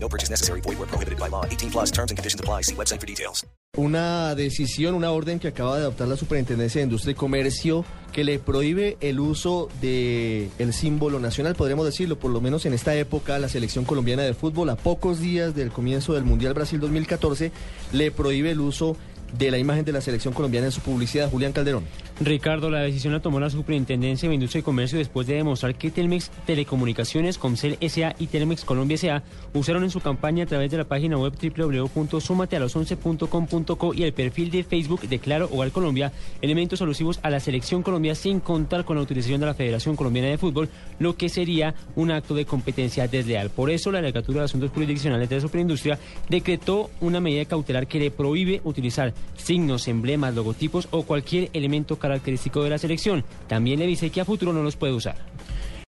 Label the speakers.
Speaker 1: No purchase necessary. Void where prohibited by law. 18 plus terms and conditions apply. See website for details.
Speaker 2: Una decisión, una orden que acaba de adoptar la Superintendencia de Industria y Comercio que le prohíbe el uso de el símbolo nacional, podríamos decirlo, por lo menos en esta época, la selección colombiana de fútbol, a pocos días del comienzo del Mundial Brasil 2014, le prohíbe el uso de la imagen de la selección colombiana en su publicidad. Julián Calderón.
Speaker 3: Ricardo, la decisión la tomó la Superintendencia de Industria y Comercio después de demostrar que Telmex Telecomunicaciones, Comcel SA y Telmex Colombia SA usaron en su campaña a través de la página web www.sumatealos11.com.co y el perfil de Facebook de Claro Hogar Colombia elementos alusivos a la selección Colombia sin contar con la autorización de la Federación Colombiana de Fútbol, lo que sería un acto de competencia desleal. Por eso, la Legislatura de Asuntos Jurisdiccionales de la Superindustria decretó una medida cautelar que le prohíbe utilizar signos, emblemas, logotipos o cualquier elemento característico de la selección. También le dice que a futuro no los puede usar.